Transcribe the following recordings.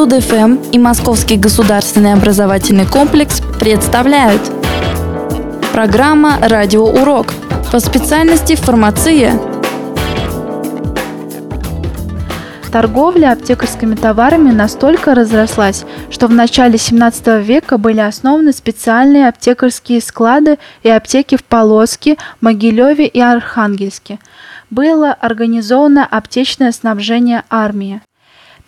Студ-ФМ и Московский государственный образовательный комплекс представляют Программа «Радиоурок» по специальности «Фармация». Торговля аптекарскими товарами настолько разрослась, что в начале 17 века были основаны специальные аптекарские склады и аптеки в Полоцке, Могилеве и Архангельске. Было организовано аптечное снабжение армии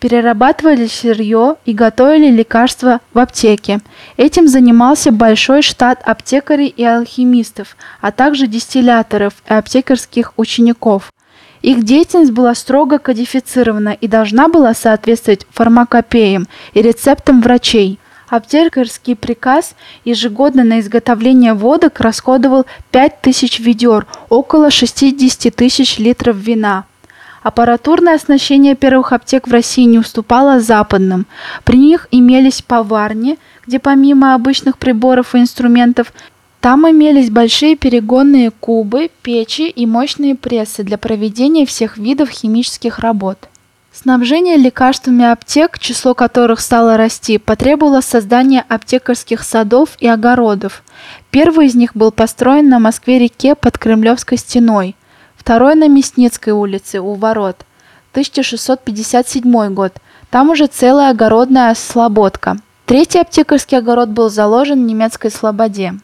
перерабатывали сырье и готовили лекарства в аптеке. Этим занимался большой штат аптекарей и алхимистов, а также дистилляторов и аптекарских учеников. Их деятельность была строго кодифицирована и должна была соответствовать фармакопеям и рецептам врачей. Аптекарский приказ ежегодно на изготовление водок расходовал 5000 ведер, около 60 тысяч литров вина. Аппаратурное оснащение первых аптек в России не уступало западным. При них имелись поварни, где помимо обычных приборов и инструментов там имелись большие перегонные кубы, печи и мощные прессы для проведения всех видов химических работ. Снабжение лекарствами аптек, число которых стало расти, потребовало создания аптекарских садов и огородов. Первый из них был построен на Москве-реке под Кремлевской стеной – Второй на Мясницкой улице у ворот. 1657 год. Там уже целая огородная слободка. Третий аптекарский огород был заложен в немецкой слободе.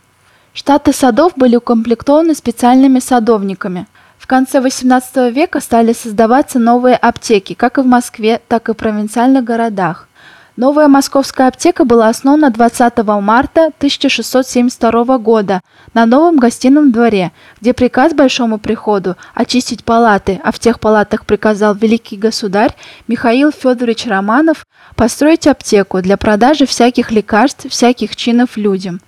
Штаты садов были укомплектованы специальными садовниками. В конце XVIII века стали создаваться новые аптеки, как и в Москве, так и в провинциальных городах. Новая московская аптека была основана 20 марта 1672 года на новом гостином дворе, где приказ Большому приходу очистить палаты, а в тех палатах приказал великий государь Михаил Федорович Романов построить аптеку для продажи всяких лекарств, всяких чинов людям.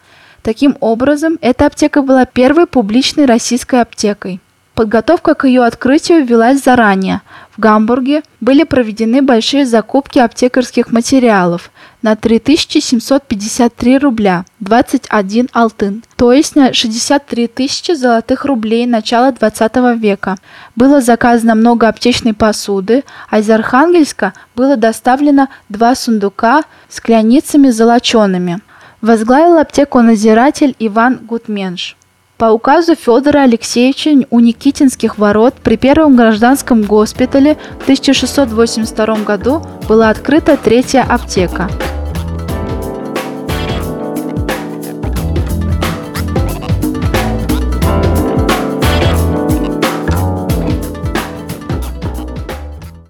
Таким образом, эта аптека была первой публичной российской аптекой. Подготовка к ее открытию велась заранее. Гамбурге были проведены большие закупки аптекарских материалов на 3753 рубля 21 алтын, то есть на 63 тысячи золотых рублей начала 20 века. Было заказано много аптечной посуды, а из Архангельска было доставлено два сундука с кляницами золочеными. Возглавил аптеку надзиратель Иван Гутменш. По указу Федора Алексеевича у Никитинских ворот при первом гражданском госпитале в 1682 году была открыта третья аптека –